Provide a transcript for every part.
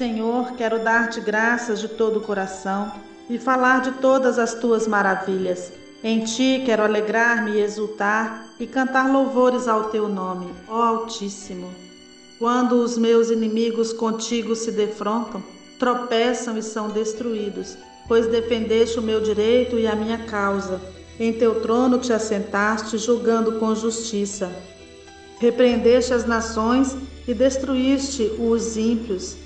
Senhor, quero dar-te graças de todo o coração e falar de todas as tuas maravilhas. Em ti quero alegrar-me e exultar e cantar louvores ao teu nome, ó Altíssimo. Quando os meus inimigos contigo se defrontam, tropeçam e são destruídos, pois defendeste o meu direito e a minha causa. Em teu trono te assentaste, julgando com justiça. Repreendeste as nações e destruíste os ímpios.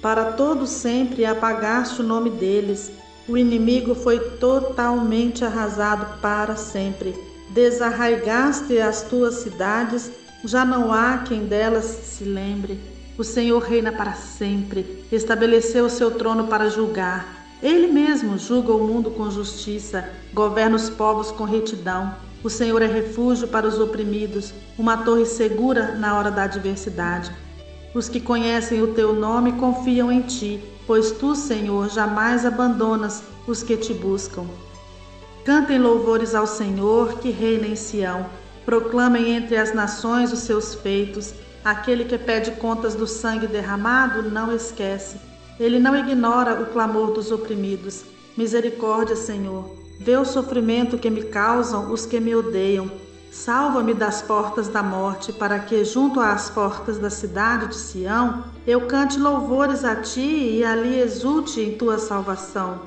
Para todo sempre apagaste o nome deles. O inimigo foi totalmente arrasado para sempre. Desarraigaste as tuas cidades, já não há quem delas se lembre. O Senhor reina para sempre, estabeleceu o seu trono para julgar. Ele mesmo julga o mundo com justiça, governa os povos com retidão. O Senhor é refúgio para os oprimidos, uma torre segura na hora da adversidade. Os que conhecem o teu nome confiam em ti, pois tu, Senhor, jamais abandonas os que te buscam. Cantem louvores ao Senhor que reina em Sião. Proclamem entre as nações os seus feitos. Aquele que pede contas do sangue derramado não esquece. Ele não ignora o clamor dos oprimidos. Misericórdia, Senhor. Vê o sofrimento que me causam os que me odeiam. Salva-me das portas da morte, para que, junto às portas da cidade de Sião, eu cante louvores a ti e ali exulte em tua salvação.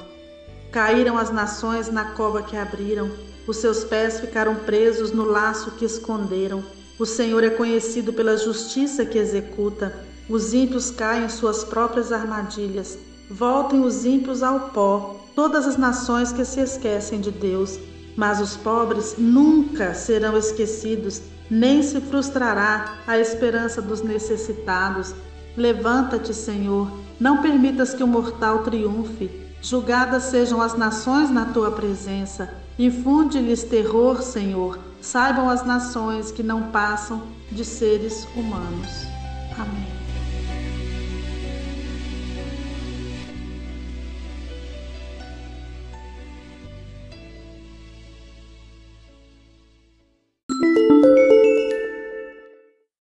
Caíram as nações na cova que abriram, os seus pés ficaram presos no laço que esconderam. O Senhor é conhecido pela justiça que executa. Os ímpios caem em suas próprias armadilhas. Voltem os ímpios ao pó, todas as nações que se esquecem de Deus. Mas os pobres nunca serão esquecidos, nem se frustrará a esperança dos necessitados. Levanta-te, Senhor, não permitas que o mortal triunfe. Julgadas sejam as nações na tua presença. Infunde-lhes terror, Senhor. Saibam as nações que não passam de seres humanos. Amém.